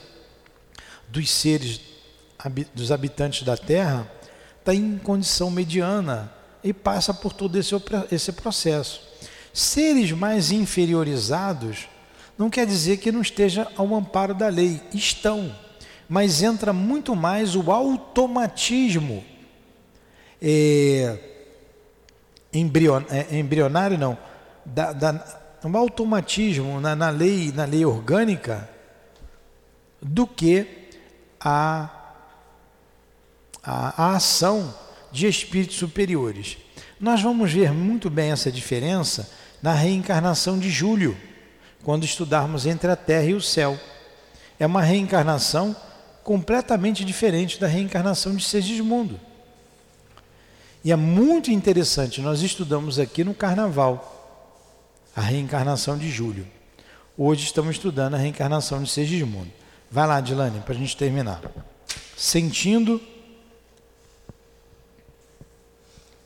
dos seres, dos habitantes da Terra, está em condição mediana e passa por todo esse, esse processo. Seres mais inferiorizados não quer dizer que não esteja ao amparo da lei, estão, mas entra muito mais o automatismo é, embrion, é, embrionário, não, da, da, um automatismo na, na, lei, na lei orgânica do que a, a, a ação de espíritos superiores. Nós vamos ver muito bem essa diferença na reencarnação de Júlio, quando estudarmos entre a terra e o céu. É uma reencarnação completamente diferente da reencarnação de Segismundo. E é muito interessante, nós estudamos aqui no carnaval a reencarnação de Júlio. Hoje estamos estudando a reencarnação de Segismundo. Vai lá, Dilane, para a gente terminar. Sentindo.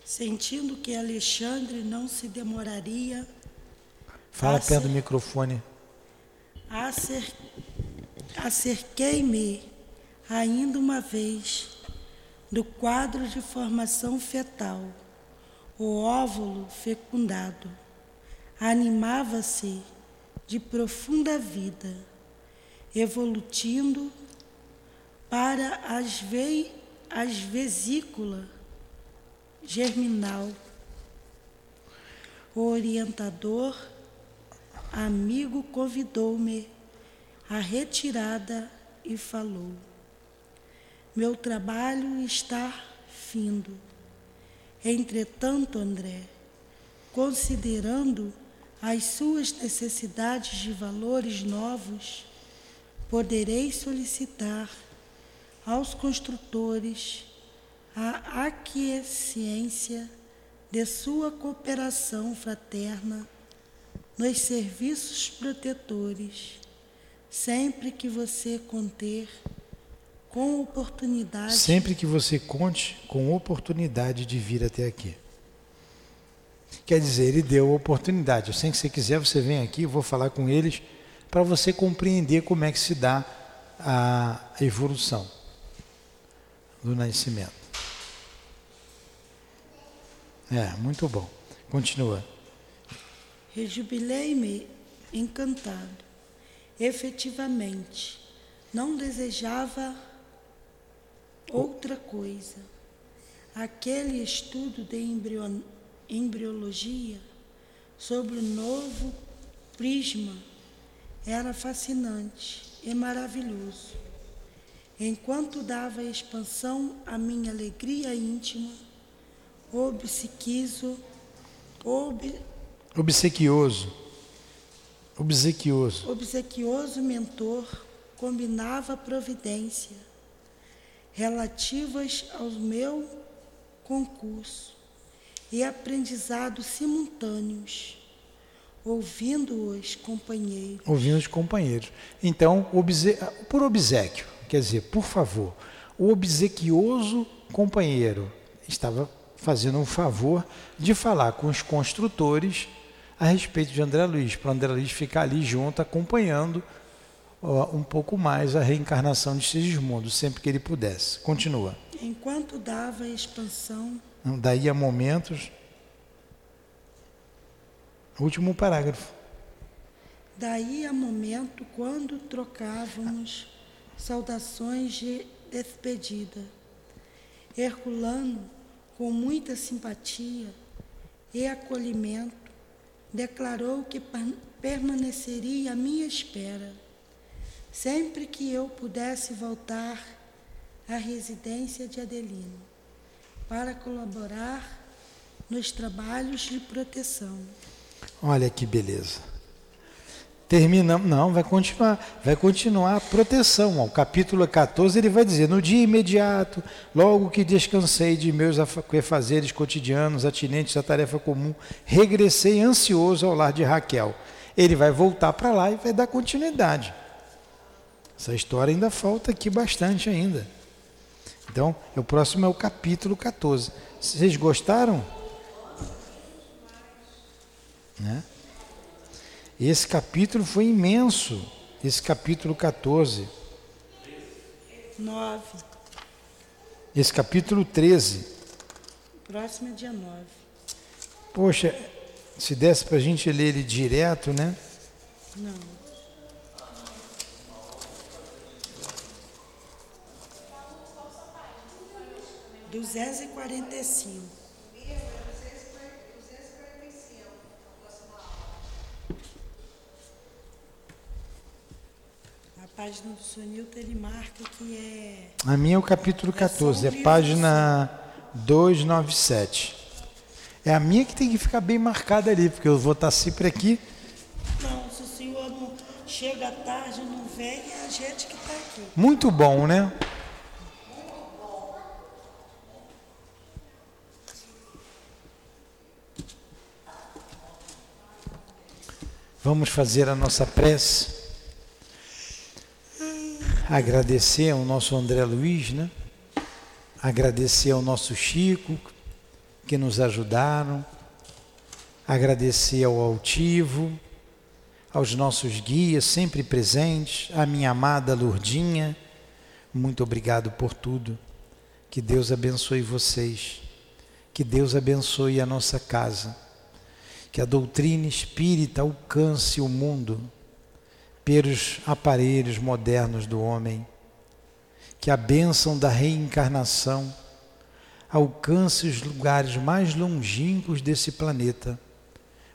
Sentindo que Alexandre não se demoraria. Fala perto do microfone. Acer... Acerquei-me ainda uma vez do quadro de formação fetal, o óvulo fecundado animava-se de profunda vida, evolutindo para as, ve as vesícula germinal. O orientador amigo convidou-me à retirada e falou: Meu trabalho está findo. Entretanto, André, considerando as suas necessidades de valores novos, poderei solicitar aos construtores a aquiescência de sua cooperação fraterna nos serviços protetores, sempre que você conter com oportunidade. Sempre que você conte com oportunidade de vir até aqui. Quer dizer, ele deu oportunidade. Sem que você quiser, você vem aqui, eu vou falar com eles para você compreender como é que se dá a evolução do nascimento. É, muito bom. Continua. Rejubilei-me encantado. Efetivamente, não desejava outra coisa. Aquele estudo de embrion embriologia sobre o novo prisma era fascinante e maravilhoso. Enquanto dava expansão à minha alegria íntima, obsequizo, ob, Obsequioso. Obsequioso. obsequioso mentor combinava providência relativas ao meu concurso e aprendizado simultâneos, ouvindo os companheiros. ouvindo os companheiros. Então, obse- por obsequio, quer dizer, por favor, o obsequioso companheiro estava fazendo um favor de falar com os construtores a respeito de André Luiz, para André Luiz ficar ali junto, acompanhando ó, um pouco mais a reencarnação de Sigismundo, sempre que ele pudesse. Continua. Enquanto dava expansão, Daí a momentos. Último parágrafo. daí a momento quando trocávamos saudações de despedida. Herculano, com muita simpatia e acolhimento, declarou que per- permaneceria à minha espera, sempre que eu pudesse voltar à residência de Adelino, para colaborar nos trabalhos de proteção. Olha que beleza. Terminamos, não, vai continuar, vai continuar a proteção. O capítulo 14 ele vai dizer: No dia imediato, logo que descansei de meus afa- afazeres cotidianos atinentes à tarefa comum, regressei ansioso ao lar de Raquel. Ele vai voltar para lá e vai dar continuidade. Essa história ainda falta aqui bastante ainda. Então, o próximo é o capítulo 14. Vocês gostaram? Né? Esse capítulo foi imenso, esse capítulo 14. 9. Esse capítulo 13. Próximo é dia 9. Poxa, se desse para a gente ler ele direto, né? Não. Duzentos e quarenta e cinco. Página do Sonilton ele marca que é A minha é o capítulo 14, é página 297. É a minha que tem que ficar bem marcada ali, porque eu vou estar sempre aqui. Não, se o senhor não chega tarde, não vem, é a gente que está aqui. Muito bom, né? Vamos fazer a nossa prece. Agradecer ao nosso André Luiz, né? Agradecer ao nosso Chico, que nos ajudaram. Agradecer ao Altivo, aos nossos guias sempre presentes, à minha amada Lourdinha, muito obrigado por tudo. Que Deus abençoe vocês. Que Deus abençoe a nossa casa. Que a doutrina espírita alcance o mundo pelos aparelhos modernos do homem. Que a bênção da reencarnação alcance os lugares mais longínquos desse planeta,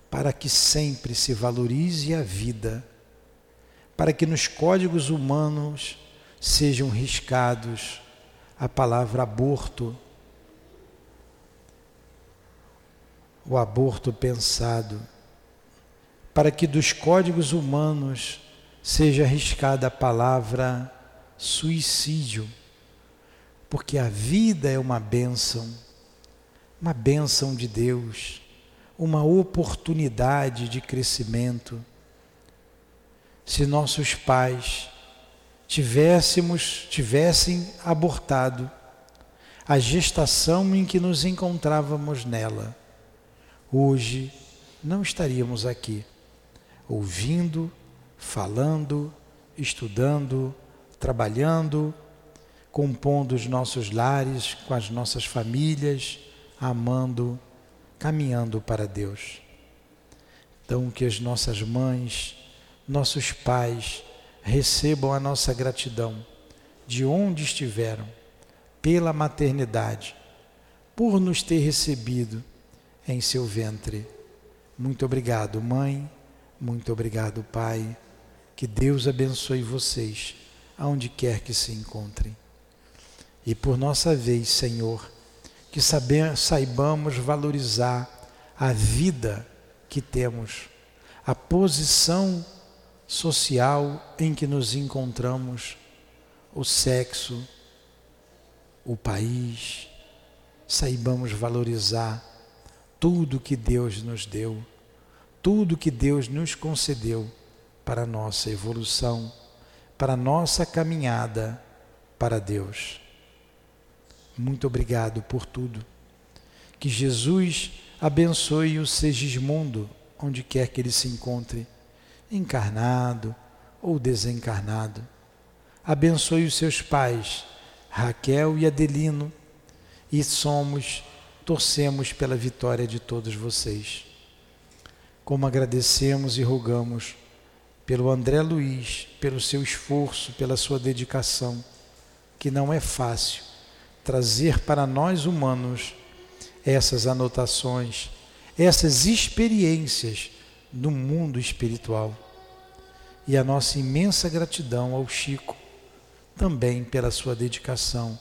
para que sempre se valorize a vida, para que nos códigos humanos sejam riscados a palavra aborto, o aborto pensado, para que dos códigos humanos seja arriscada a palavra suicídio, porque a vida é uma bênção, uma bênção de Deus, uma oportunidade de crescimento. Se nossos pais tivéssemos tivessem abortado a gestação em que nos encontrávamos nela, hoje não estaríamos aqui, ouvindo, falando, estudando, trabalhando, compondo os nossos lares com as nossas famílias, amando, caminhando para Deus. Então, que as nossas mães, nossos pais, recebam a nossa gratidão de onde estiveram, pela maternidade, por nos ter recebido em seu ventre. Muito obrigado, mãe. Muito obrigado, pai. Que Deus abençoe vocês, aonde quer que se encontrem. E por nossa vez, Senhor, que saibamos valorizar a vida que temos, a posição social em que nos encontramos, o sexo, o país, saibamos valorizar tudo que Deus nos deu, tudo que Deus nos concedeu para a nossa evolução, para a nossa caminhada para Deus. Muito obrigado por tudo. Que Jesus abençoe o Segismundo, onde quer que ele se encontre, encarnado ou desencarnado. Abençoe os seus pais, Raquel e Adelino, e somos, torcemos pela vitória de todos vocês. Como agradecemos e rogamos pelo André Luiz, pelo seu esforço, pela sua dedicação, que não é fácil trazer para nós humanos essas anotações, essas experiências do mundo espiritual. E a nossa imensa gratidão ao Chico, também pela sua dedicação,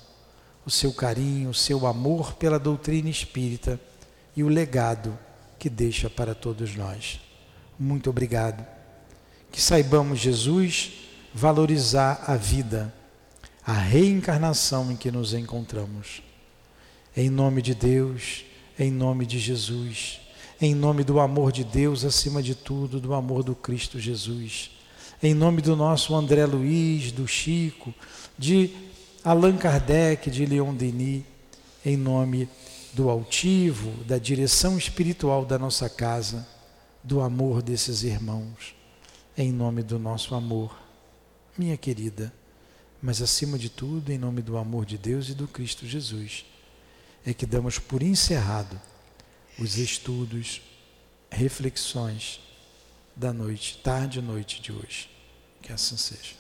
o seu carinho, o seu amor pela doutrina espírita e o legado que deixa para todos nós. Muito obrigado. Que saibamos, Jesus, valorizar a vida a reencarnação em que nos encontramos. Em nome de Deus, em nome de Jesus, em nome do amor de Deus acima de tudo, do amor do Cristo Jesus, em nome do nosso André Luiz, do Chico, de Allan Kardec, de Leon Denis, em nome do altivo, da direção espiritual da nossa casa, do amor desses irmãos, em nome do nosso amor, minha querida mas acima de tudo, em nome do amor de Deus e do Cristo Jesus, é que damos por encerrado os estudos, reflexões da noite, tarde e noite de hoje. Que assim seja.